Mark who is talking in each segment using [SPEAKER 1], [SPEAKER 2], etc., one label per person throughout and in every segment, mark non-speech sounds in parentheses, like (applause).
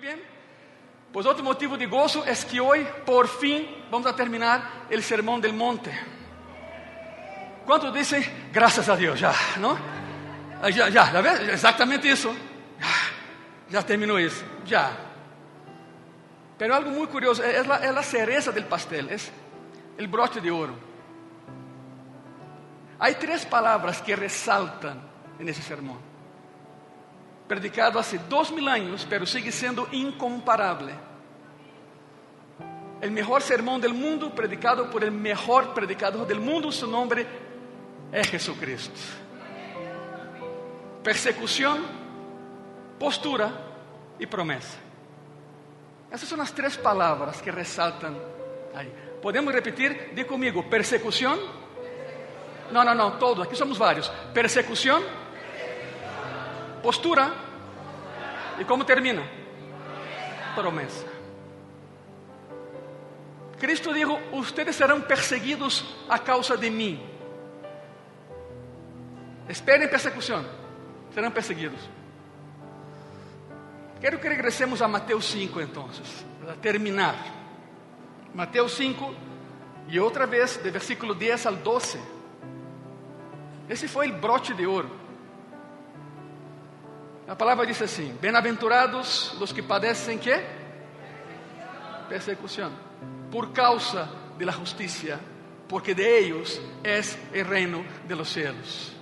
[SPEAKER 1] Bien. Pues otro motivo de gozo es que hoy, por fin, vamos a terminar el sermón del monte. ¿Cuántos dicen, gracias a ya, ¿no? Ah, Ya, ya, ¿la ves? Exactamente eso. Ya, ya terminó eso. Pero algo muy curioso, es la cereza del pastel, es el broche de oro. Hay tres palabras que resaltan en ese sermón. Predicado hace dos mil años, pero sigue siendo incomparable. El mejor sermón del mundo, predicado por el mejor predicador del mundo, su nombre es Jesucristo. Persecución, postura y promesa. Essas são as três palavras que ressaltam aí. Podemos repetir? Diga comigo: persecução. Não, não, não, todos, aqui somos vários. Persecução, postura e como termina? Promessa. Cristo dijo: Ustedes serão perseguidos a causa de mim. Esperem persecução, serão perseguidos. Quero que regressemos a Mateus 5, então, para terminar. Mateus 5, e outra vez, de versículo 10 ao 12. Esse foi o broche de ouro. A palavra diz assim: Bem-aventurados os que padecem que? Persecução, por causa de la justicia, porque de ellos es el reino de los cielos.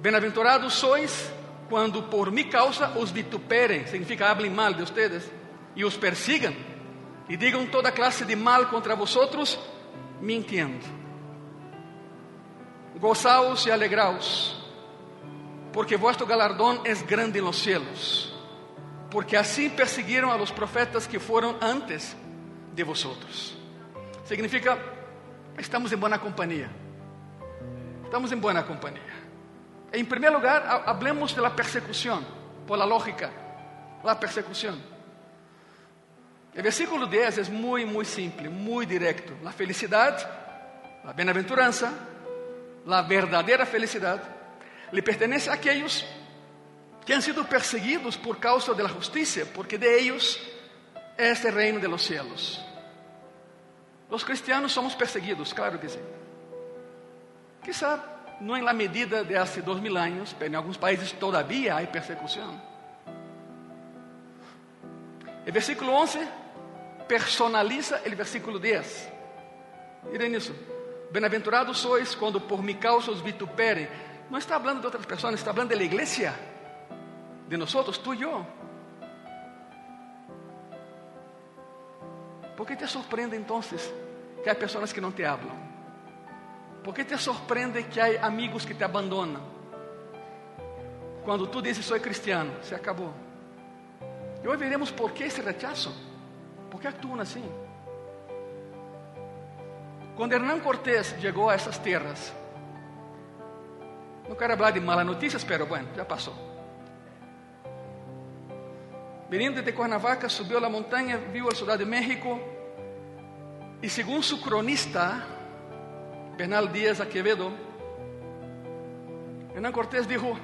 [SPEAKER 1] Bem-aventurados sois quando por mi causa os vituperem, significa hablen mal de ustedes, e os persigam, e digam toda classe de mal contra vosotros, mintiendo. Gozaos e alegraos, porque vuestro galardón es grande en los cielos, porque así persiguieron a los profetas que fueron antes de vosotros. Significa, estamos en buena compañía. Estamos en buena compañía. En primer lugar, ha- hablemos de la persecución, por la lógica, la persecución. El versículo 10 es muy, muy simple, muy directo. La felicidad, la bienaventuranza, la verdadera felicidad, le pertenece a aquellos que han sido perseguidos por causa de la justicia, porque de ellos es el reino de los cielos. Los cristianos somos perseguidos, claro que sí. Quizá no en la medida de hace dos mil años, pero en algunos países todavía hay persecución. El versículo 11 personaliza el versículo 10. Miren eso. Bienaventurado sois cuando por mi causa os vituperen. No está hablando de otras personas, está hablando de la de nosotros, tú y yo. ¿Por qué te sorprende entonces que hay personas que no te hablan? ¿Por qué te sorprende que hay amigos que te abandonan? Cuando tú dices soy cristiano, se acabó. Y hoy veremos por qué ese rechazo. ¿Por qué actúan así? Cuando Hernán Cortés llegó a esas tierras, no quiero hablar de malas noticias, pero bueno, ya pasó. Viniendo de Cuernavaca, subió a la montaña, vio la Ciudad de México, y según su cronista, Bernal Díaz Aquevedo, Hernán Cortés dijo,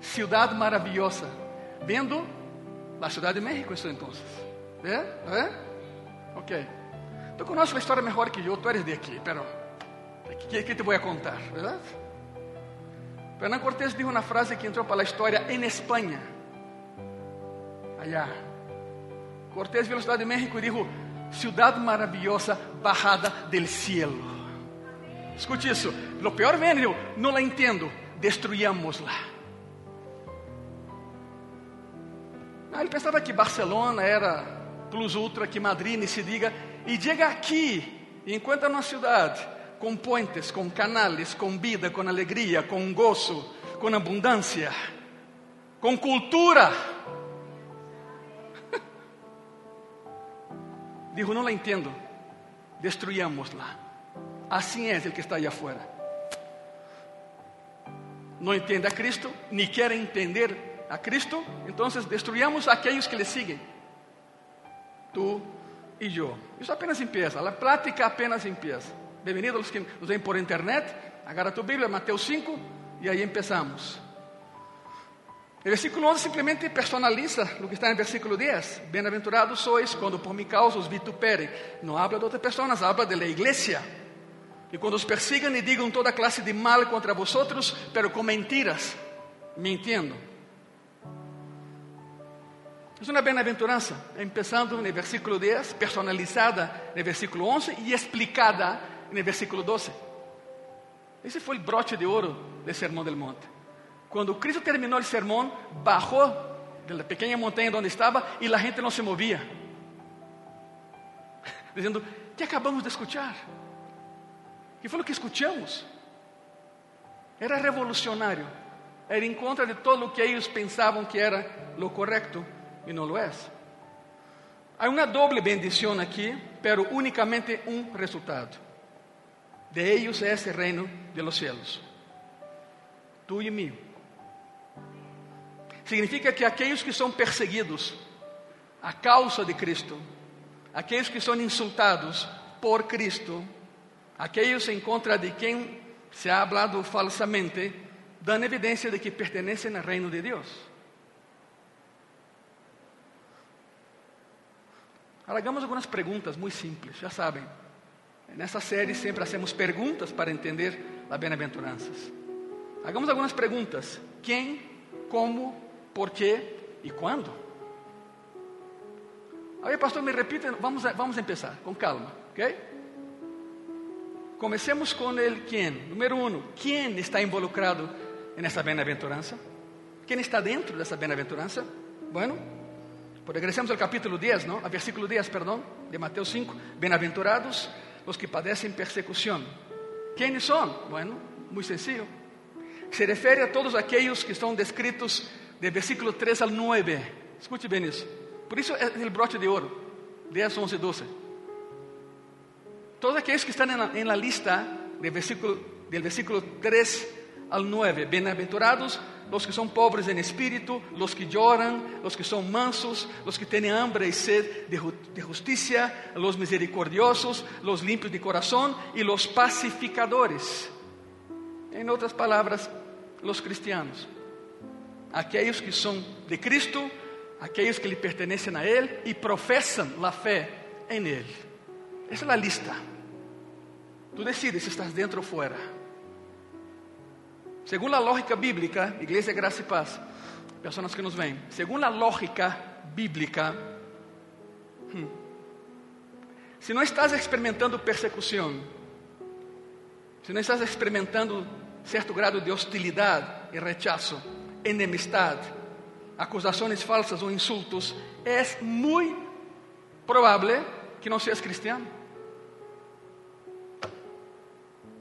[SPEAKER 1] ciudad maravillosa, viendo la Ciudad de México eso entonces. ¿Ve? Ok. Tú conoces la historia mejor que yo, tú eres de aquí, pero ¿qué, qué te voy a contar? ¿Verdad? Hernán Cortés dijo una frase que entró para la historia en España. Allá. Cortés vio la Ciudad de México y dijo, ciudad maravillosa bajada del cielo. Escute isso. Lo peor viene, digo, no la entiendo. Destruyámosla. Ah, ele pensava que Barcelona era plus ultra, que Madrid nem se diga. E chega aqui, e encontra uma cidade com puentes, com canales, com vida, com alegria, com gozo, com abundância, com cultura. (laughs) Dijo, não la entendo. Destruyámosla. Assim é o que está aí afuera. Não entende a Cristo, ni quer entender a Cristo, então destruyamos a aqueles que le siguen. Tú e eu. Isso apenas empieza, a plática apenas empieza. Bem-vindos aos que nos ven por internet. Agarra tu Bíblia, Mateus 5, e aí empezamos. El versículo 11 simplemente personaliza lo que está el versículo 10. Bienaventurados sois cuando por mi causa os vituperen. No habla de otras personas, habla de la iglesia. Y cuando os persigan y digan toda clase de mal contra vosotros, pero con mentiras, mintiendo. Es una bienaventuranza, empezando el versículo 10, personalizada el versículo 11 y explicada el versículo 12. Ese fue el broche de oro del Sermón del Monte. Cuando Cristo terminó el sermón, bajó de la pequeña montaña donde estaba y la gente no se movía. (laughs) Diciendo, ¿qué acabamos de escuchar? ¿Qué fue lo que escuchamos? Era revolucionario. Era en contra de todo lo que ellos pensaban que era lo correcto y no lo es. Hay una doble bendición aquí, pero únicamente un resultado. De ellos es el reino de los cielos. Tuyo y mío. Significa que aquellos que son perseguidos a causa de Cristo, aquellos que son insultados por Cristo, aquellos en contra de quien se ha hablado falsamente, dan evidencia de que pertenecen al reino de. Ahora hagamos algunas preguntas muy simples, ya saben. En esta serie siempre hacemos preguntas para entender las bienaventuranzas. Hagamos algunas preguntas. ¿Quién? ¿Cómo? por qué y cuándo. A ver, pastor, me repite, vamos a, vamos a empezar con calma, ¿ok? Comecemos con el quién. Número uno, ¿quién está involucrado en esta bienaventuranza? ¿Quién está dentro de esta bienaventuranza? Bueno, pues regresemos al capítulo 10, ¿no? Al versículo 10, perdón, de Mateo 5. Bienaventurados los que padecen persecución. ¿Quiénes son? Bueno, muy sencillo. Se refiere a todos aquellos que están descritos de versículo 3 al 9. Escute bem isso. Por isso é o broche de ouro. 10, 11, 12. Todos aqueles que estão na, na lista de versículo, del versículo 3 al 9. Bem-aventurados los que são pobres em espírito, los que lloran, los que são mansos, los que têm hambre e sed de, justicia, los misericordiosos, los limpios de corazón e los pacificadores. Em outras palavras, los cristianos aquellos que son de Cristo, aquellos que le pertenecen a Él y profesan la fe en Él. Esa es la lista. Tú decides si estás dentro o fuera. Según la lógica bíblica, Iglesia Gracia y Paz, personas que nos ven, según la lógica bíblica, hmm, si no estás experimentando persecución, si no estás experimentando cierto grado de hostilidad y rechazo, enemistad, acusações falsas ou insultos, é muito provável que não seas cristiano.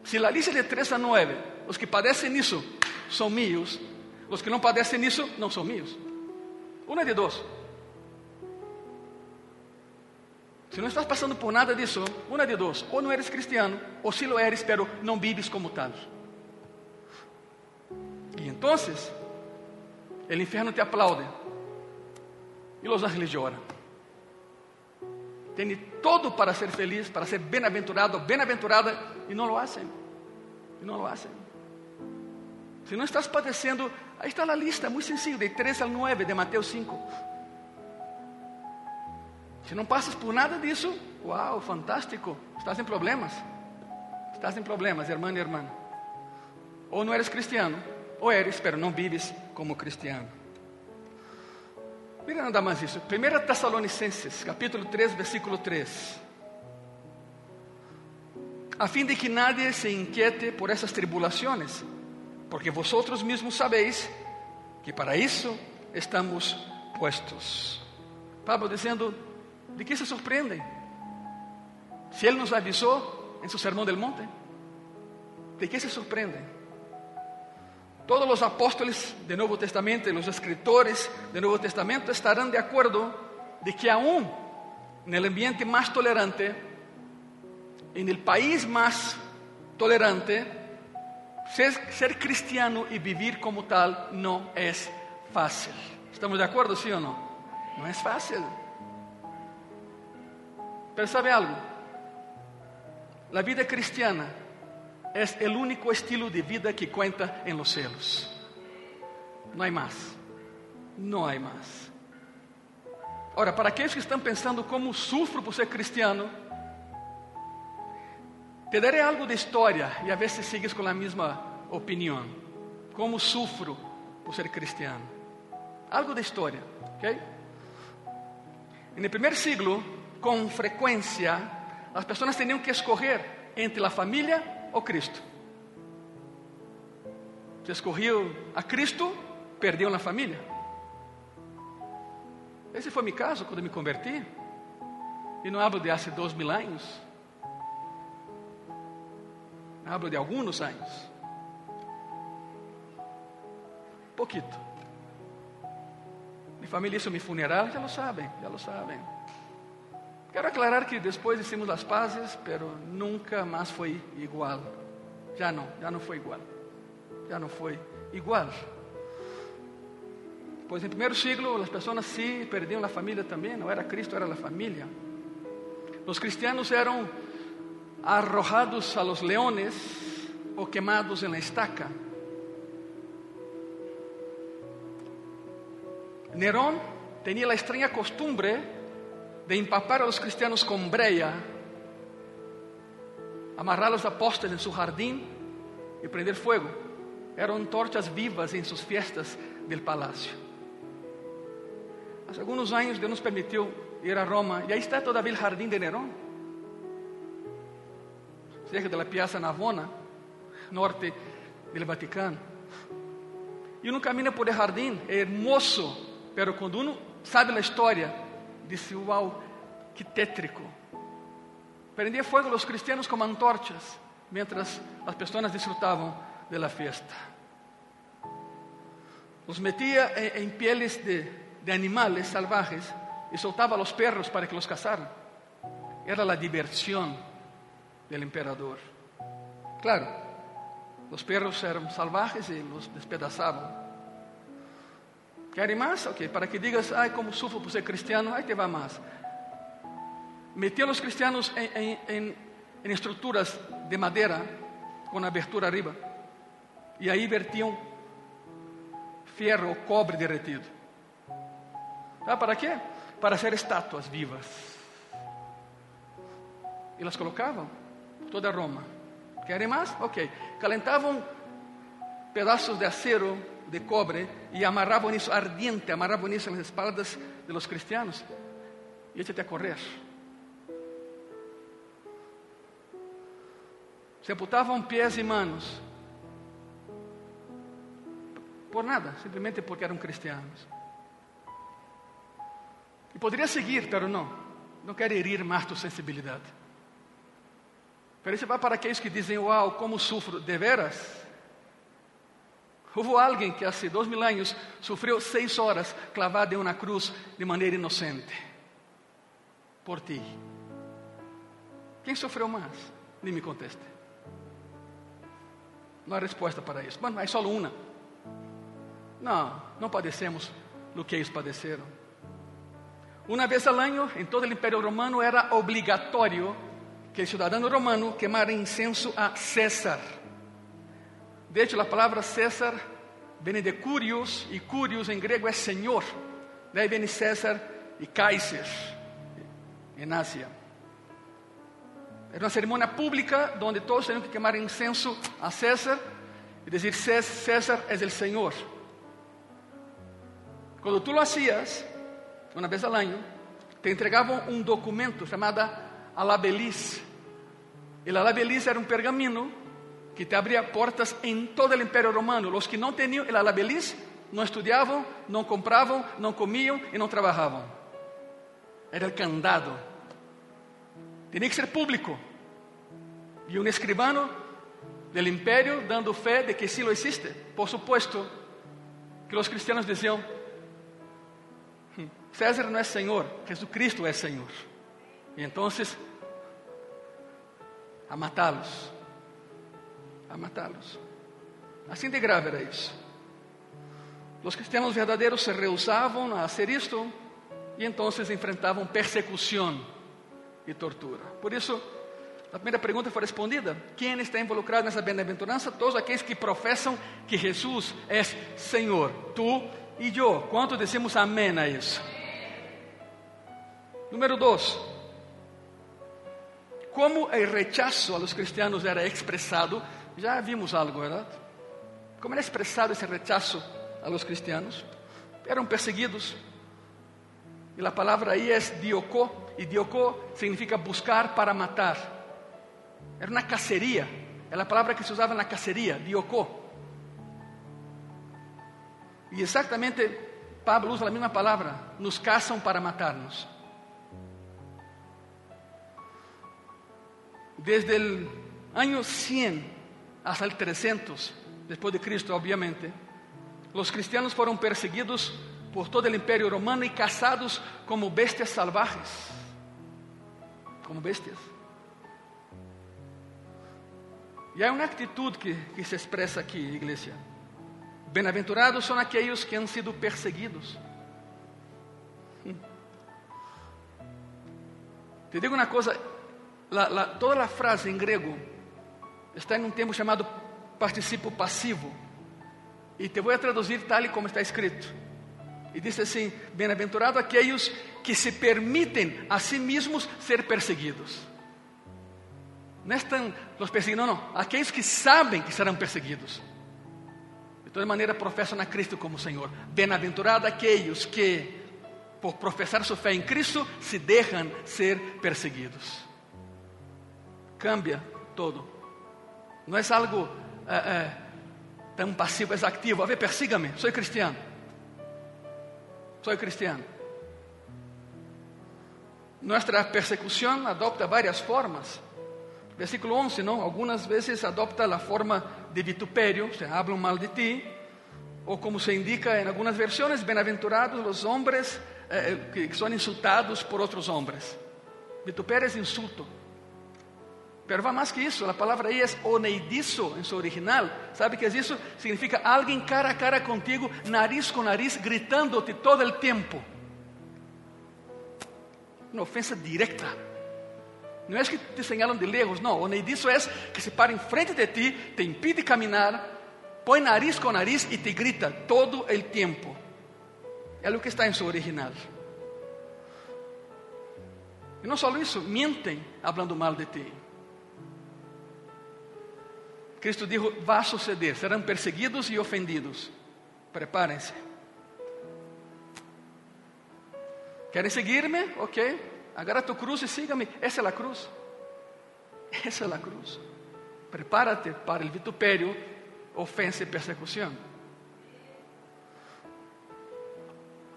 [SPEAKER 1] Se a lista de 3 a 9, os que padecem isso são meus, os que não padecem isso não são meus. Uma de dois. Se não estás passando por nada disso, uma de dois. Ou não eres cristiano, ou se lo eres, pero não vives como tal. E então, el infierno te aplaude e os ángeles lloran. Tem todo para ser feliz, para ser bem-aventurado, bem-aventurada e não lo hacen. E não lo hacen. Se não estás padecendo, aí está a lista, muito sencillo, de 3 al 9 de Mateus 5. Se não passas por nada disso, uau, fantástico, estás em problemas. Estás em problemas, irmã e irmã. Ou não eres cristiano, ou eres, pero não vives como cristiano. Mira nada mais isso. 1 Tessalonicenses, capítulo 3, versículo 3. A fim de que nadie se inquiete por essas tribulações, porque vosotros mesmos sabéis que para isso estamos puestos. Pablo dizendo: ¿de que se surpreendem? Se ele nos avisou em seu sermão del monte, ¿de que se surpreendem? Todos los apóstoles del Nuevo Testamento y los escritores del Nuevo Testamento estarán de acuerdo de que aún en el ambiente más tolerante, en el país más tolerante, ser, ser cristiano y vivir como tal no es fácil. ¿Estamos de acuerdo, sí o no? No es fácil. Pero sabe algo? La vida cristiana es el único estilo de vida que cuenta en los cielos. No hay más. não há mais. Ora, para aqueles que estão pensando como sufro por ser cristiano, te darei algo de história e a ver se sigues com a mesma opinião. Como sufro por ser cristiano. Algo de história, ok? No primeiro siglo, com frequência, as pessoas tinham que escolher entre a família ou Cristo. Se escorriam a Cristo, perdiam a família. Esse foi meu caso quando me converti. E não hablo de há dois mil anos. Hablo de alguns anos. Poquito. Mi família hizo mi funeral, já lo sabem, já lo sabem. Quero aclarar que depois hicimos as pazes, pero nunca mais foi igual. Já não, já não foi igual. Já não foi igual. Pois em primeiro siglo as pessoas sim perdiam a família também, não era Cristo, era a família. Os cristianos eram arrojados a los leones ou quemados en la estaca. Nerón tenía la extraña costumbre de empapar a los cristianos con breya, amarrar los apóstoles en su jardín y prender fuego. Eram antorchas vivas em suas fiestas del palacio. Há alguns anos Deus nos permitiu ir a Roma e aí está todavia o jardim de Nerón, cerca da Piazza Navona, norte do Vaticano. E uno camina por el jardim, é hermoso Pero quando uno sabe a história, disse: Uau, que tétrico. Prendia fogo os cristianos como antorchas, mientras as pessoas disfrutavam de la fiesta. Os metia em, em pieles de, de animales salvajes e soltava a los perros para que los cazaran. Era a diversión del emperador. Claro, os perros eram salvajes e los despedaçavam. Querem mais? Ok, para que digas, ai, como sufro por ser cristiano, aí te vai mais. Metiam os cristianos em, em, em, em estruturas de madeira, com abertura arriba, e aí vertiam ferro ou cobre derretido. Ah, para quê? Para ser estátuas vivas. E las colocavam toda Roma. Querem mais? Ok. Calentavam pedaços de acero de cobre y amarraban eso ardiente, amarraban eso en las espaldas de los cristianos y échate a correr. Se amputavam pies e manos por nada, simplesmente porque eram cristianos. E poderia seguir, pero não. Não quero herir mais tua sensibilidade. Vai para aqueles que dizem: Uau, como sufro, de veras? Houve alguém que há dois mil anos sofreu seis horas clavado em uma cruz de maneira inocente. Por ti. Quem sofreu mais? Nem me conteste. Não há resposta para isso. Bueno, é só uma. Não, não padecemos do que eles padeceram. Uma vez ao ano, em todo o Império Romano, era obrigatório que o cidadão romano queimara incenso a César. De hecho, a palavra César vem de curios, e curios em grego é senhor. Daí vem César e Kaiser, em Ásia. Era uma cerimônia pública onde todos tinham que queimar incenso a César e dizer: César é o Senhor. Quando tu lo hacías, uma vez ao ano, te entregavam um documento chamado alabeliz. E a alabeliz era um pergamino que te abria portas em todo o Império Romano. Os que não tinham el alabeliz não estudavam, não compravam, não comiam e não trabalhavam. Era o candado. Tinha que ser público. E um escribano do império dando fé de que sim lo existe. Por supuesto que os cristianos diziam: hm, César não é Senhor, Jesucristo é Senhor. E então, a matá-los a matá-los. Assim de grave era isso. Os cristianos verdadeiros se rehusavam a fazer isto e então enfrentavam persecução e tortura. Por isso, a primeira pergunta foi respondida: quem está involucrado nessa bem-aventurança? Todos aqueles que professam que Jesus é Senhor. Tu y yo. ¿Cuántos decimos amén a eso? Número dos, como el rechazo a los cristianos era expresado, ya vimos algo, ¿verdad? ¿Cómo era expresado ese rechazo a los cristianos? Eran perseguidos. Y la palabra ahí es diocó, y diocó significa buscar para matar. Era una cacería, es la palabra que se usaba en la cacería, diocó. Y exactamente Pablo usa la misma palabra, nos cazan para matarnos. Desde el año 100 hasta el 300 después de Cristo, obviamente, los cristianos fueron perseguidos por todo el imperio romano y cazados como bestias salvajes, como bestias. Y hay una actitud que, que se expresa aquí, iglesia. Bem-aventurados são aqueles que han sido perseguidos. (laughs) Te digo uma coisa, la, la, toda a frase em grego está em um termo chamado participo passivo. E te vou traduzir tal como está escrito. E diz assim: Bem-aventurado aqueles que se permitem a si mesmos ser perseguidos. Não estão os perseguidos, não, não. Aqueles que sabem que serão perseguidos. De toda maneira, professam a Cristo como Senhor. Bem-aventurado aqueles que, por professar sua fé em Cristo, se deixam ser perseguidos. Cambia todo. Não é algo é, é, tão passivo, é ativo. A ver, persiga-me, sou cristiano. Sou cristiano. Nossa persecução adopta várias formas. Versículo 11, ¿no? Algunas veces adopta la forma de vituperio, se hablan mal de ti, o como se indica en algunas versiones, bienaventurados los hombres eh, que son insultados por otros hombres. Vituperio es insulto. Pero va más que eso, la palabra ahí es oneidizo en su original. ¿Sabe qué es eso? Significa alguien cara a cara contigo, nariz con nariz, gritándote todo el tiempo. Una ofensa directa. Não é que te señalam de lejos, não. O disso é que se para em frente de ti, te impide caminhar, põe nariz com nariz e te grita todo o tempo. É o que está em seu original. E não só isso, mentem hablando mal de ti. Cristo dijo: vai suceder, serão perseguidos e ofendidos. Preparem-se. Querem seguir-me? Ok. agarra tu cruz y sígame. Esa es la cruz. Esa es la cruz. Prepárate para el vituperio, ofensa y persecución.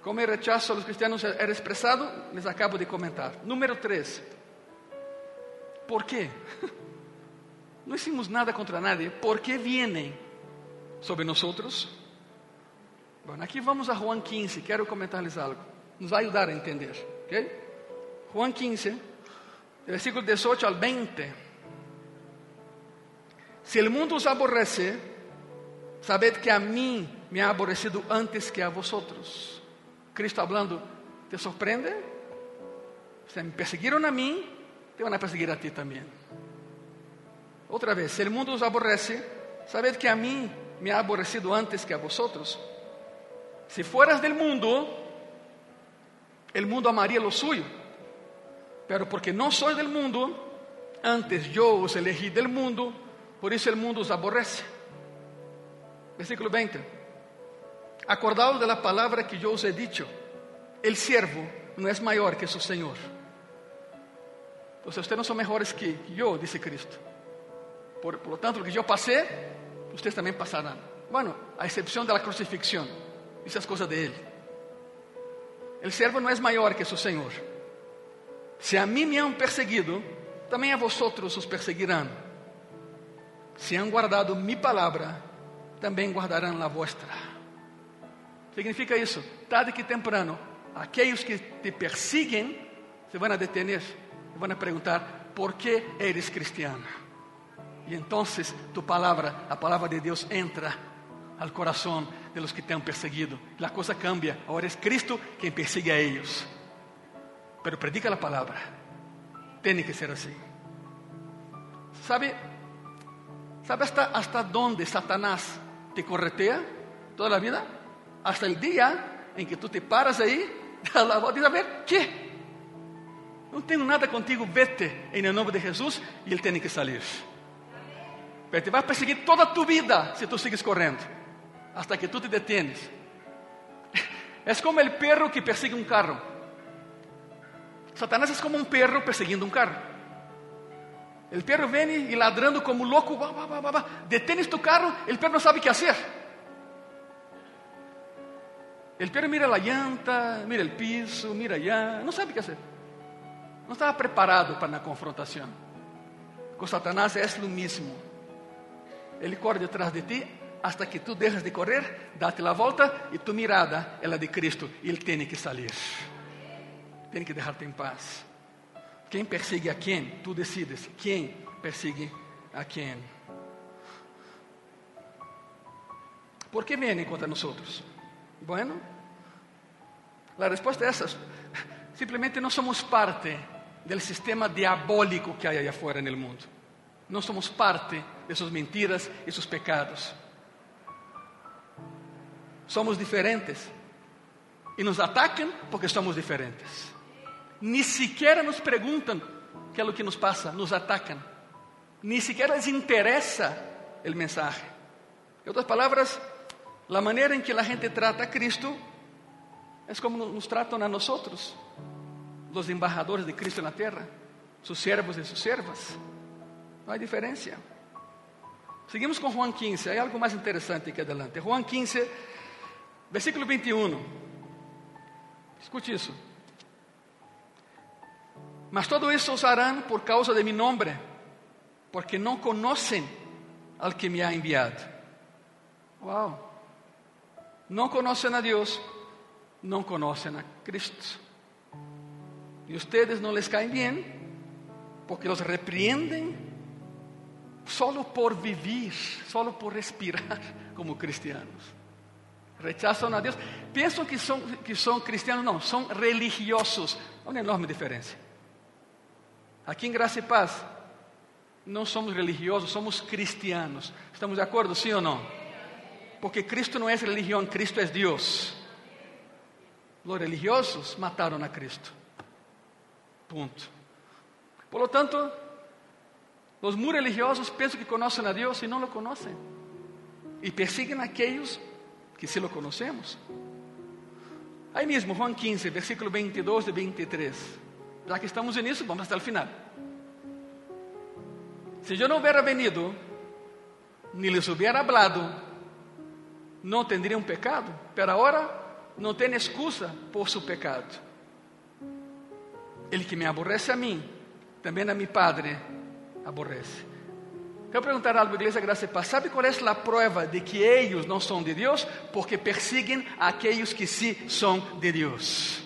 [SPEAKER 1] Como el rechazo a los cristianos era expresado, les acabo de comentar. Número tres. ¿Por qué? No hicimos nada contra nadie. ¿Por qué vienen sobre nosotros? Bueno, aquí vamos a Juan 15. Quero comentarles algo. Nos va a ayudar a entender. ¿ok? Juan 15, versículo 18 al 20. Si el mundo os aborrece, sabed que a mí me ha aborrecido antes que a vosotros. Cristo hablando, ¿te sorprende? Se me persiguieron a mí, te van a perseguir a ti también. Otra vez, si el mundo os aborrece, sabed que a mí me ha aborrecido antes que a vosotros. Si fueras del mundo, el mundo amaría lo suyo pero porque no soy del mundo, antes yo os elegí del mundo, por eso el mundo os aborrece. Versículo 20. Acordaos de la palabra que yo os he dicho. El siervo no es mayor que su Señor. Entonces ustedes no son mejores que yo, dice Cristo. Por, por lo tanto, lo que yo pasé, ustedes también pasarán. Bueno, a excepción de la crucifixión. Esas cosas de Él. El siervo no es mayor que su Señor. Se a mim me han perseguido, também a vosotros os perseguirão. Se han guardado mi palavra, também guardarão a vostra. Significa isso, tarde que temprano, aqueles que te persiguen se vão a detener, e vão a perguntar: ¿por que eres cristiano? E então tu palavra, a palavra de Deus entra al coração de los que te han perseguido. A coisa cambia. Agora é Cristo quem persigue a eles pero predica la palabra. Tiene que ser así. ¿Sabe? ¿Sabe hasta, dónde Satanás te corretea toda la vida? hasta el día en que tú te paras ahí, (laughs) das la y dices, a ver, ¿qué? No tengo nada contigo, vete en el nombre de Jesús y Él tiene que salir. Pero te va a perseguir toda tu vida si tú sigues corriendo, hasta que tú te detienes. Es como el perro que persigue un carro. Satanás es como un perro persiguiendo un carro. El perro viene y ladrando como loco, va, va, va, va, va. detienes tu carro, el perro no sabe qué hacer. El perro mira la llanta, mira el piso, mira allá, no sabe qué hacer. No estaba preparado para la confrontación. Con Satanás es lo mismo. Ele corre detrás de ti hasta que tú dejas de correr, date la volta y tu mirada es la de Cristo Él tiene que salir. Tiene que dejarte en paz. ¿Quién persigue a quién? Tú decides. ¿Quién persigue a quién? ¿Por qué vienen contra nosotros? Bueno, la respuesta es esa. Simplemente no somos parte del sistema diabólico que hay allá afuera el mundo. No somos parte de sus mentiras y sus pecados. Somos diferentes. Y nos atacan porque somos diferentes. Ni siquiera nos preguntan qué es lo que nos pasa, nos atacan. Ni siquiera les interesa el mensaje. En otras palabras, la manera en que la gente trata a Cristo es como nos tratan a nosotros, los embajadores de Cristo en la tierra, sus siervos y sus siervas. No hay diferencia. Seguimos con Juan 15, hay algo más interesante aquí adelante. Juan 15, versículo 21. Escute isso. Mas todo isso os harán por causa de mi nombre, porque não conhecem al que me ha enviado. Wow. Não conhecem a Deus, não conhecem a Cristo. E ustedes não les caem bem, porque los repreendem solo por vivir, solo por respirar (laughs) como cristianos. Rechazam a Deus, pensam que são, que são cristianos, não, são religiosos. Uma enorme diferença. Aqui em Graça e Paz, não somos religiosos, somos cristianos. Estamos de acordo, sim ou não? Porque Cristo não é religião, Cristo é Deus. Os religiosos mataram a Cristo. Ponto. Por lo tanto, os muy religiosos pensam que conhecem a Deus e não lo conhecem. E persiguen a aqueles que sí lo conocemos. Aí mesmo, Juan 15, versículo 22 e 23. Já que estamos nisso, vamos até o final. Se eu não hubiera venido, ni les hubiera hablado, não tendrían pecado, pero ahora não tem excusa por su pecado. El que me aborrece a mim, também a mi Padre aborrece. Quero perguntar algo, igreja Graça e Paz. Sabe qual é a prova de que eles não são de Deus? Porque perseguem aqueles que sim são de Deus.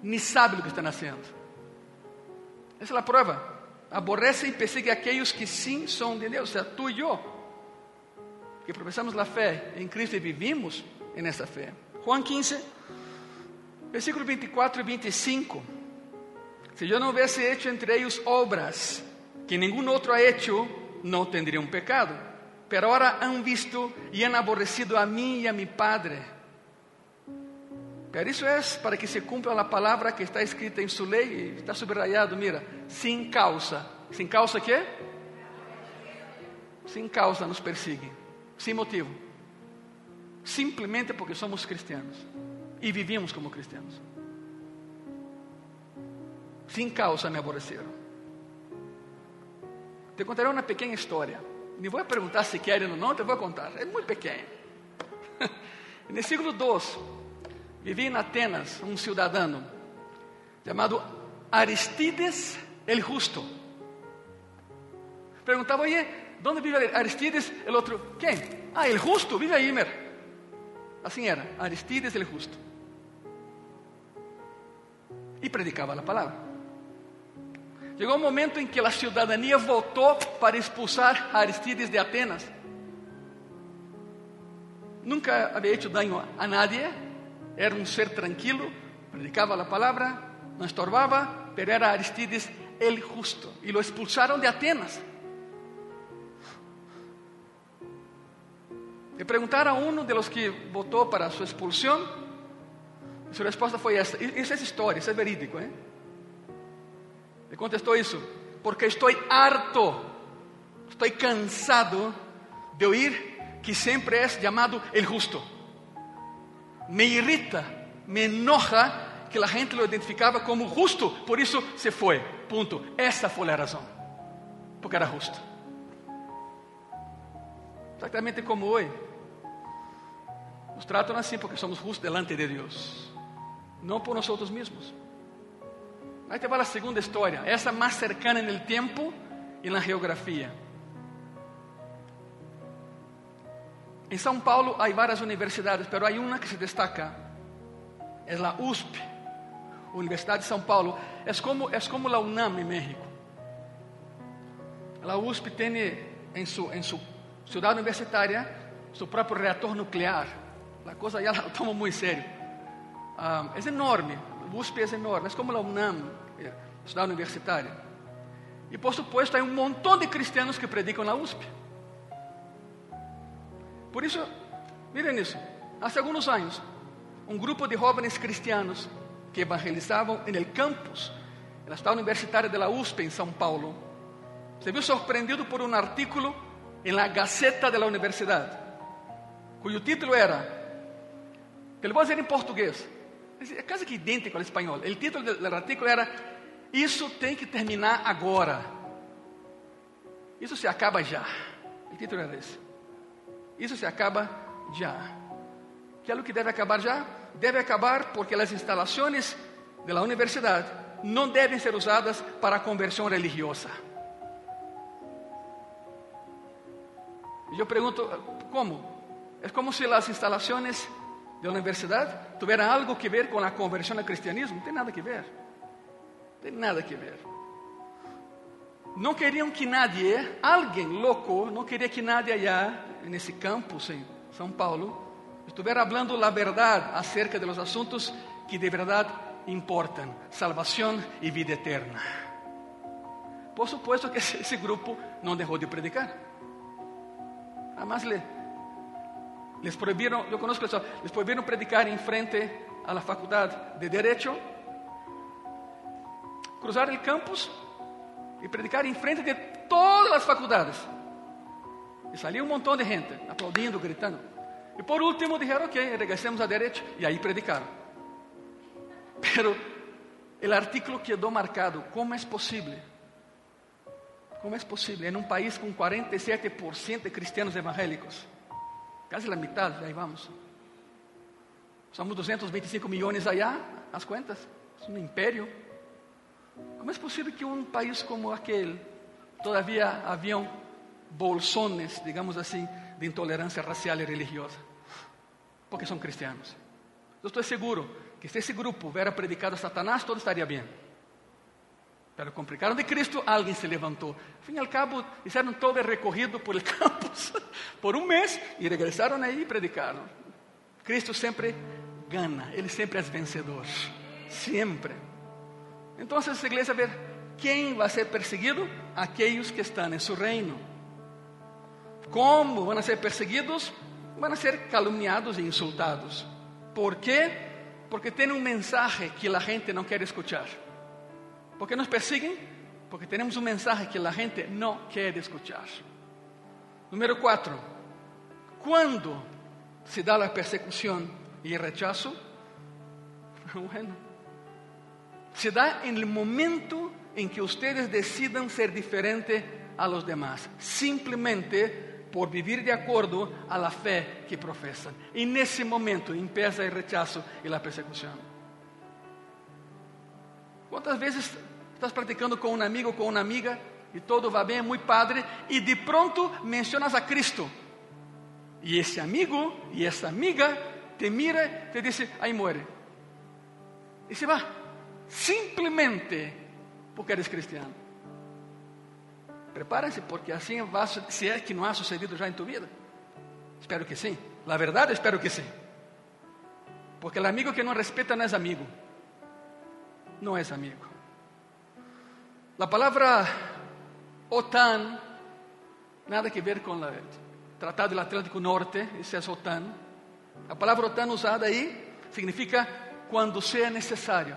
[SPEAKER 1] Nem sabem o que estão fazendo. Essa é a prova. Aborrecem e perseguem aqueles que sim são de Deus, ou seja, tu e eu. Que professamos a fé em Cristo e vivimos nessa fé. Juan 15, versículo 24 e 25. Se eu não houvesse hecho entre eles obras que nenhum outro ha hecho, no tendrían pecado. Pero ahora han visto y han aborrecido a mí y a mi Padre. Pero eso es para que se cumpla la palabra que está escrita en su ley, está subrayado, mira, sin causa. ¿Sin causa qué? Sin causa nos persiguen, sin motivo. Simplesmente porque somos cristianos e vivimos como cristianos. Sin causa me aborreceram. Te contaré uma pequena história. Nem vou perguntar se querem ou não, te vou contar. É muito pequena. (laughs) no século II, vivia em Atenas um cidadão chamado Aristides el Justo. Perguntava, oye, onde vive Aristides? O outro, quem? Ah, el Justo, vive aí, mer. Assim era, Aristides el Justo. E predicava a palavra. Chegou um momento em que a cidadania voltou para expulsar Aristides de Atenas. Nunca havia hecho daño a nadie, era um ser tranquilo, predicava a palavra, não estorbava, pero era Aristides el justo e lo expulsaram de Atenas. Le preguntaron a uno de los que votó para su expulsión, y su respuesta fue esta. Y esa es historia, eso es verídico. ¿eh? Le contestó eso, porque estoy harto, estoy cansado de oír que siempre es llamado el justo. Me irrita, me enoja que la gente lo identificaba como justo, por eso se fue. Punto. Esa fue la razón, porque era justo. Exactamente como hoy. Nos tratan así porque somos justos delante de Dios, no por nosotros mismos. Ahí te va la segunda historia, esa más cercana tiempo y en la geografía. En São Paulo hay varias universidades, pero hay una que se destaca, es la USP, Universidad de São Paulo. Es como, es como la UNAM en México. La USP tiene en su, en su ciudad universitaria su propio reactor nuclear. (laughs) La cosa ya la tomo muy serio. Um, es enorme, USP es enorme, es como la UNAM, eh, ciudad universitaria. Y por supuesto hay un montón de cristianos que predican en la USP. Por isso, miren isso. Há alguns anos, um grupo de jovens cristianos que evangelizavam en el campus, en la ciudad universitaria de la USP en São Paulo, se viu sorprendido por um artículo en la Gaceta de la cuyo título era, que le voy a em português, é quase que idêntico ao espanhol. O título do artículo era: Isso tem que terminar agora. Isso se acaba já. O título era esse. Isso se acaba já. Que é o que deve acabar já? Deve acabar porque as instalações da universidade não devem ser usadas para conversão religiosa. E eu pergunto, como? É como se as instalações da universidade tuvieran algo que ver com a conversão ao cristianismo? Não tem nada que ver. Tem nada que ver. Não queriam que nadie, alguém louco, não queria que nadie allá nesse campus em São Paulo, estiver falando a verdade acerca de los assuntos que de verdade importam, salvação e vida eterna. Por supuesto que esse grupo não deixou de predicar. Además le, les proibieron, yo conozco eso, les prohibieron predicar en frente a la facultad de Derecho, cruzar el campus y predicar en frente de todas las faculdades. E saliu um montão de gente aplaudindo, gritando. E por último dijeron, ok, regresemos a derecho. E aí predicaram. Pero o artículo quedou marcado. Como é possível? Como é possível em um país com 47% de cristianos evangélicos? Quase a metade, aí vamos. Somos 225 milhões allá, as contas. É um império. Como é possível que um país como aquele todavia haviam bolsones, digamos assim, de intolerância racial e religiosa, porque são cristianos. Eu estou seguro que se esse grupo hubiera predicado a Satanás, todo estaria bem. Pero complicaram de Cristo, alguém se levantou. Fin e al cabo, fizeram todo recorrido por el (laughs) campus por um mês e regressaram aí e predicaram. Cristo sempre gana, ele sempre é vencedor. Sempre. Então, essa igreja ver quem vai ser perseguido? Aqueles que estão em seu reino. Como vão ser perseguidos? Vão ser caluniados e insultados. ¿Por quê? Porque tem um mensagem que a gente não quer escuchar. ¿Por que nos persiguen? Porque temos um mensagem que a gente não quer escuchar. Número 4. Quando se dá a persecução e o rechazo? (laughs) Bueno, se dá em el momento em que ustedes decidam ser diferente a los demás. Simplesmente por vivir de acordo a la fe que profesan. E nesse momento empieza o rechazo e a persecução. Quantas vezes estás praticando com um amigo ou com uma amiga e todo va bem, muito padre, e de pronto mencionas a Cristo. E esse amigo e essa amiga te mira te diz: aí muere. E se vai, simplesmente porque eres cristiano. Prepárense porque assim vai, se é que não ha sucedido já em tu vida. Espero que sim. La verdade, espero que sim. Porque o amigo que não respeita não é amigo. Não é amigo. A palavra OTAN, nada que ver com a Tratado del Atlântico Norte, esse é OTAN. A palavra OTAN usada aí significa quando seja necessário.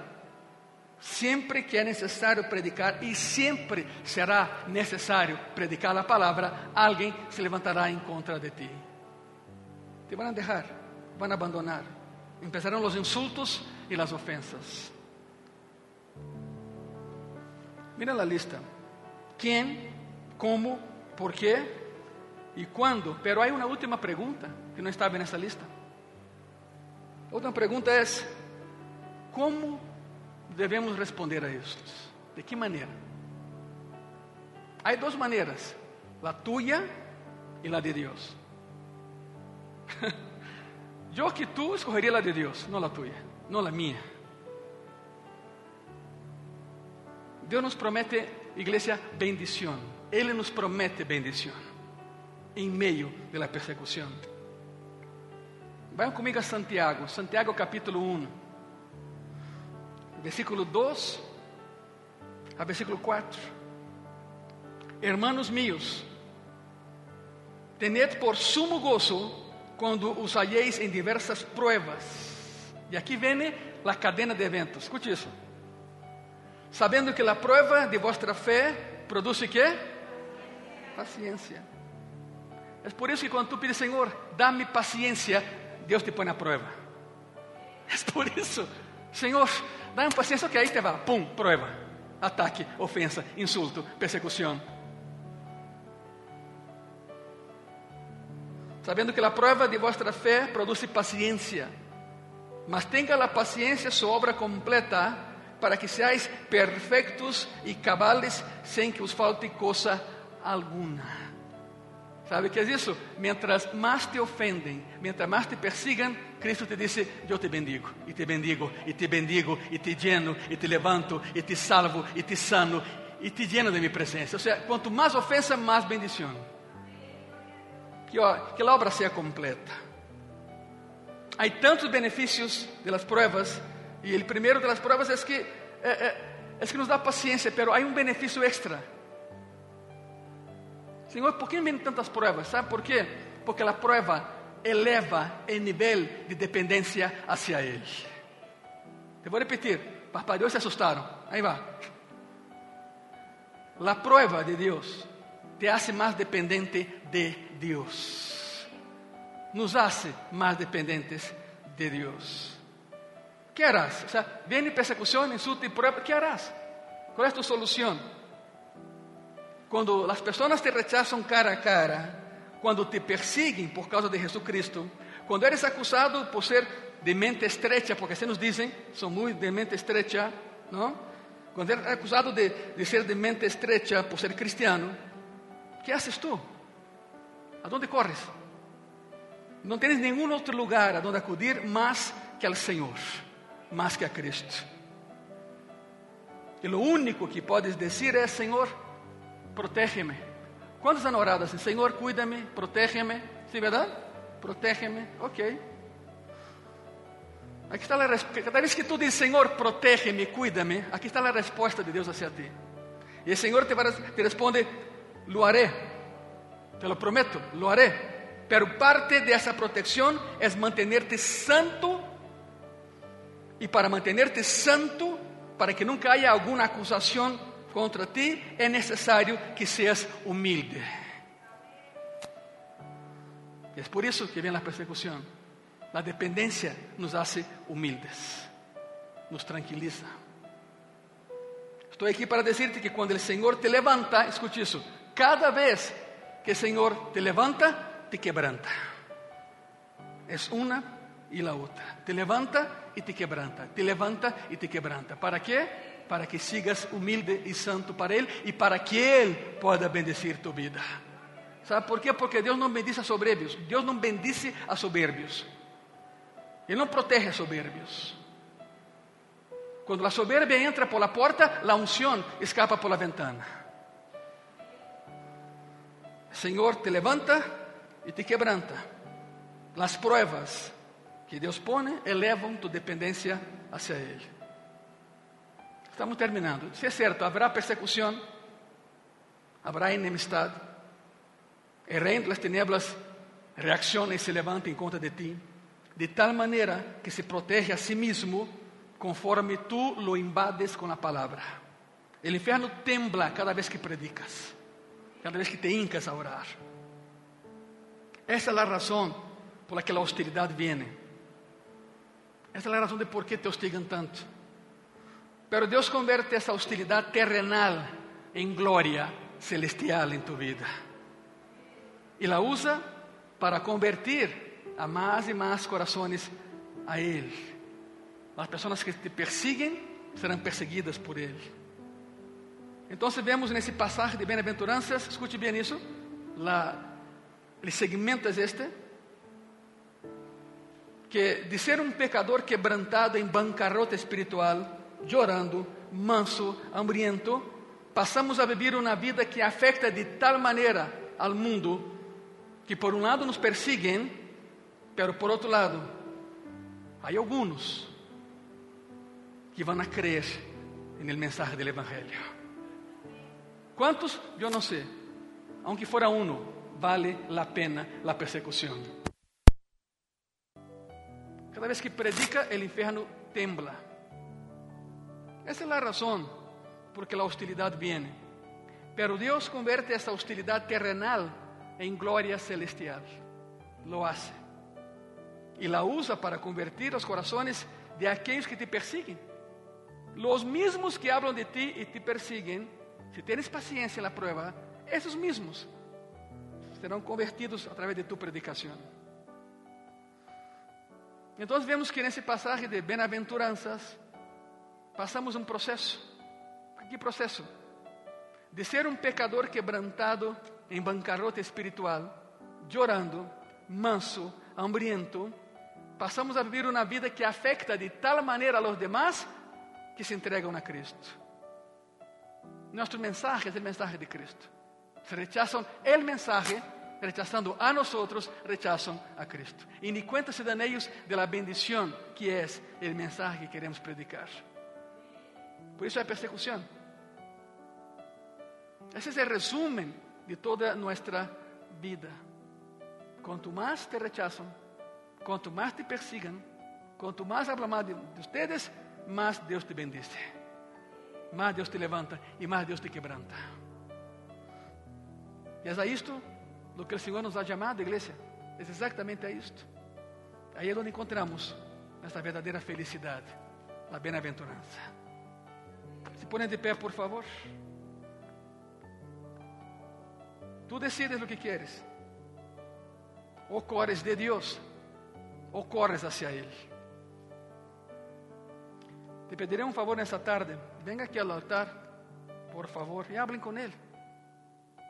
[SPEAKER 1] Sempre que é necessário predicar, e sempre será necessário predicar a palavra, alguém se levantará em contra de ti. Te vão deixar, vão abandonar. Empezarão os insultos e as ofensas. Mira a lista. Quem, como, por quê e quando. Pero há uma última pergunta que não estava nessa lista. A última pergunta é: como devemos responder a estes? De que maneira? Há duas maneiras: a tua e a de Deus. Eu que tu escorreria a de Deus, não a tua, não a minha. Deus nos promete, igreja, bendição. Ele nos promete bendição em meio da persecução. Vão comigo a Santiago, Santiago capítulo 1, versículo 2 a versículo 4. Hermanos míos, tened por sumo gozo quando os halléis em diversas pruebas. E aqui vem a cadena de eventos. Escute isso. Sabendo que a prova de vossa fé produz que? Paciência. É por isso que quando tu pedes, Senhor, dá-me paciência, Deus te põe na prova. É por isso, Senhor, dá-me paciência, que aí te vai, pum, prova, ataque, ofensa, insulto, persecução. Sabendo que a prova de vossa fé produz paciência, mas tenha a paciência sua obra completa, para que seáis perfectos e cabales, sem que os falte coisa alguma. ¿Sabe o que é isso? Mientras mais te ofendem, mientras mais te persigam, Cristo te diz: Eu te bendigo, e te bendigo, e te bendigo, e te lleno, e te levanto, e te salvo, e te sano, e te lleno de minha presença. Ou seja, quanto mais ofensa, mais bendição. Que, ó, que a obra seja completa. Há tantos benefícios de las pruebas, e o primeiro de las pruebas é que, é, é, é que nos dá paciência, pero há um benefício extra Senhor, por que vienen tantas pruebas? ¿Sabe por quê? Porque a prueba eleva o nível de dependência hacia Ele. Te vou repetir, parpadeou e se assustaram. Aí vai. A prueba de Deus te hace mais dependente de Deus. Nos hace mais dependentes de Deus. ¿Qué harás? O sea, viene persecución, insulto y prueba. ¿Qué harás? ¿Cuál es tu solución? Quando as pessoas te rechazam cara a cara, quando te perseguem por causa de Jesucristo, quando eres acusado por ser de mente estrecha, porque assim nos dizem, são muito de mente estrecha, não? Quando eres acusado de, de ser de mente estrecha por ser cristiano, que haces tu? ¿A dónde corres? Não tens nenhum outro lugar a donde acudir mais que ao Senhor, mais que a Cristo. E o único que podes dizer é: Senhor, protégeme. ¿Cuántos han orado así? Señor, cuídame, protégeme. ¿Sí, verdad? Protégeme. Ok. Aquí está la respuesta. Cada vez que tú dices, Señor, protégeme, cuídame, aquí está la respuesta de Dios hacia ti. Y el Señor te, te responde, lo haré. Te lo prometo, lo haré. Pero parte de esa protección es mantenerte santo. Y para mantenerte santo, para que nunca haya alguna acusación contra ti, é necessário que seas humilde. E é por isso que vem a persecução. A dependência nos hace humildes, nos tranquiliza. Estou aqui para dizer-te que quando o Senhor te levanta, escute isso, cada vez que o Senhor te levanta, te quebranta. É uma e a outra. Te levanta e te quebranta. Te levanta e te quebranta. ¿Para quê? para que sigas humilde e santo para Ele e para que Ele possa bendecir tu vida. ¿Sabe por quê? Porque Deus não bendice a soberbios, Deus não bendice a soberbios, Ele não protege a soberbios. Quando a soberbia entra por la porta, a unção escapa por la ventana. Senhor te levanta e te quebranta. As pruebas que Deus pone elevam tu dependência hacia Ele. Estamos terminando. Se é certo, haverá persecução, haverá enemistade. El reino de las tinieblas reacciona y se levanta en contra de ti, de tal manera que se protege a sí mismo conforme tú lo invades con la palabra. El infierno tembla cada vez que predicas, cada vez que te hincas a orar. Esa es la razón por la que la hostilidad viene. Esa es la razón de por qué te hostigan tanto. Pero Dios convierte esa hostilidad terrenal en gloria celestial en tu vida. Y la usa para convertir a más y más corazones a Él. Las personas que te persiguen serán perseguidas por Él. Entonces vemos en ese pasaje de bienaventuranzas, escuche bien eso, la, el segmento es este, que de ser um pecador quebrantado em bancarrota espiritual, llorando, manso, hambriento, passamos a viver uma vida que afeta de tal maneira ao mundo que por um lado nos persiguen, pero por outro lado, há alguns que vão a crer no mensaje del Evangelho. ¿Cuántos? Eu não sei. Aunque fuera uno, vale la pena la persecución. Cada vez que predica, el infierno tembla. Esa es la razón por que la hostilidad viene. Pero Dios convierte esa hostilidad terrenal en gloria celestial. Lo hace. Y la usa para convertir los corazones de aquellos que te persiguen. Los mismos que hablan de ti y te persiguen, si tienes paciencia en la prueba, esos mismos serão convertidos através de tu predicação. Então vemos que nesse passagem de bem-aventuranças passamos um processo. Que processo? De ser um pecador quebrantado em bancarrota espiritual, chorando, manso, hambriento, passamos a viver uma vida que afecta de tal maneira a los demás que se entregam a Cristo. Nosso mensagem é o mensagem de Cristo. Se rechazan el mensaje, rechazando a nosotros, rechazan a Cristo. Y ni cuenta se dan ellos de la bendición que es el mensaje que queremos predicar. Por eso hay persecución. Ese es el resumen de toda nuestra vida. Cuanto más te rechazan, cuanto más te persigan, cuanto más hablan mal de ustedes, más Dios te bendice. Más Dios te levanta y más Dios te quebranta. E é a isto do que o Senhor nos ha chamado, igreja. É exatamente a isto. Aí é onde encontramos essa verdadeira felicidade, a bem-aventurança. Se põe de pé, por favor. Tu decides o que queres. Ou corres de Deus, ou corres hacia Ele. Te pedirei um favor nessa tarde. Venga aqui ao altar, por favor, e hablem com Ele.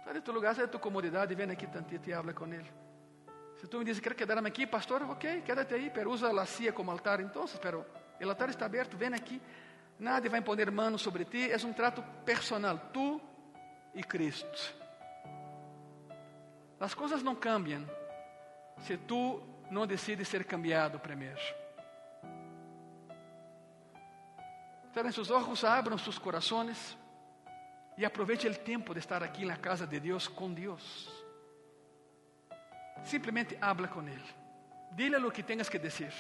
[SPEAKER 1] Sai de tu lugar, sai de tu comodidade, vem aqui tantito e habla com ele. Se tu me dizes, quer quedar aqui, pastor, ok, quédate aí, pero usa a cia como altar, então, pero o altar está aberto, vem aqui. Nadie vai poner mano sobre ti, é um trato personal, tu e Cristo. As coisas não cambiam se tu não decides ser cambiado primeiro. Cerrem seus olhos, abram seus corações. Y aproveche el tiempo de estar aquí en la casa de Dios con Dios. Simplemente habla con Él. Dile lo que tengas que decir.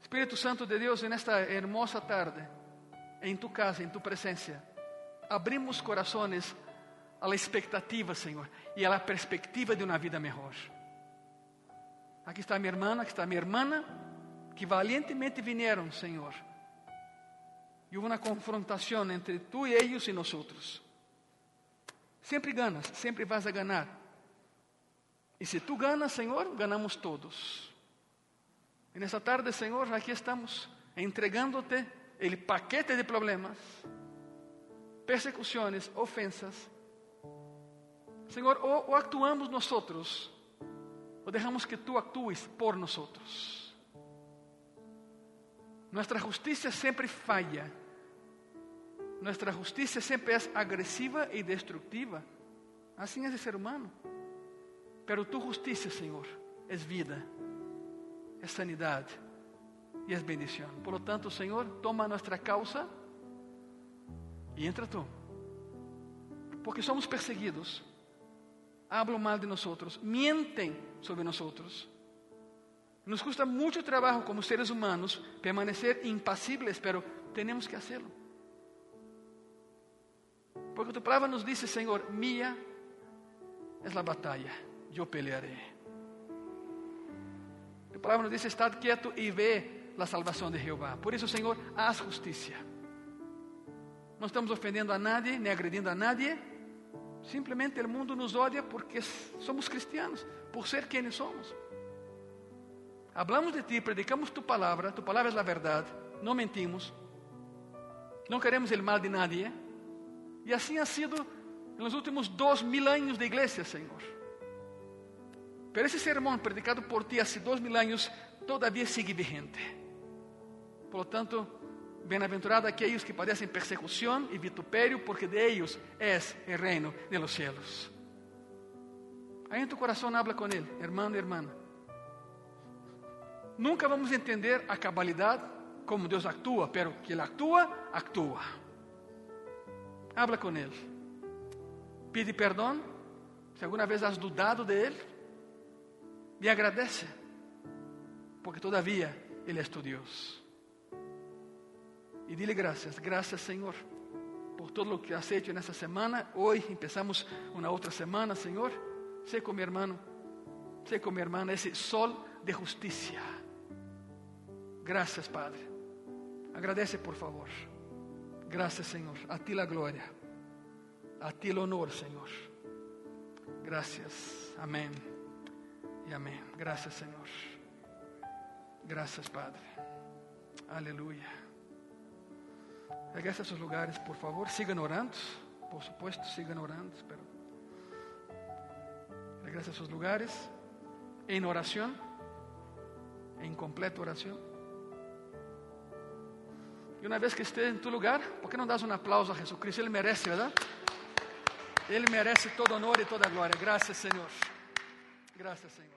[SPEAKER 1] Espíritu Santo de Dios, en esta hermosa tarde, en tu casa, en tu presencia, abrimos corazones a la expectativa, Señor, y a la perspectiva de una vida mejor. Aquí está mi hermana, aquí está mi hermana, que valientemente vinieron, Señor houve uma confrontação entre tu e eles e nós. Sempre ganas, sempre vas a ganar. E se tu ganas, Senhor, ganamos todos. E nessa tarde, Senhor, aqui estamos entregando-te o paquete de problemas, persecuções, ofensas. Senhor, ou, ou actuamos nós outros, ou deixamos que tu actues por nós outros. Nossa justiça sempre falha nuestra justicia siempre es agresiva y destructiva. Así es el ser humano. Pero tu justicia, Señor, es vida, es sanidad y es bendición. Por lo tanto, Señor, toma nuestra causa y entra tú. Porque somos perseguidos. hablan mal de nosotros, mienten sobre nosotros. Nos cuesta mucho trabajo como seres humanos permanecer impasibles, pero tenemos que hacerlo. Porque tu palabra nos dice, Señor, mía es la batalla, yo pelearé. Tu palabra nos dice, estad quieto y ve la salvación de Jehová. Por eso, Señor, haz justicia. No estamos ofendiendo a nadie, ni agrediendo a nadie. Simplemente el mundo nos odia porque somos cristianos, por ser quienes somos. Hablamos de ti, predicamos tu palabra, tu palabra es la verdad, no mentimos, no queremos el mal de nadie. Y así ha sido en los últimos dos mil años de iglesia, Señor. Pero ese sermón predicado por ti hace dos mil años todavía sigue vigente. Por lo tanto, bienaventurado aquellos que padecen persecución y vituperio, porque de ellos es el reino de los cielos. Ahí en tu corazón habla con Él, hermano y hermana. Nunca vamos entender a cabalidad como Deus actúa, pero que Ele actúa, actúa. Habla com Ele. Pide perdão, se alguma vez has dudado de Ele, e agradece, porque todavia Ele é tu Deus. E dile graças, graças Senhor, por todo o que has hecho nessa semana. Hoje empezamos uma outra semana, Senhor. Sé com meu irmão, sé com minha irmã, esse sol de justiça. Graças, Padre. Agradece, por favor. Graças, Senhor. A ti la glória. A ti el honor, Senhor. Graças. Amém. E amém. Graças, Senhor. Graças, Padre. Aleluia. Regrese a seus lugares, por favor. Sigam orando. Por supuesto, sigam orando. Pero... Regrese a seus lugares. Em oração. Em completa oração. E uma vez que esteja em tu lugar, por que não das um aplauso a Jesus Cristo? Ele merece, verdade? Ele merece todo honor e toda glória. Graças, Senhor. Graças, Senhor.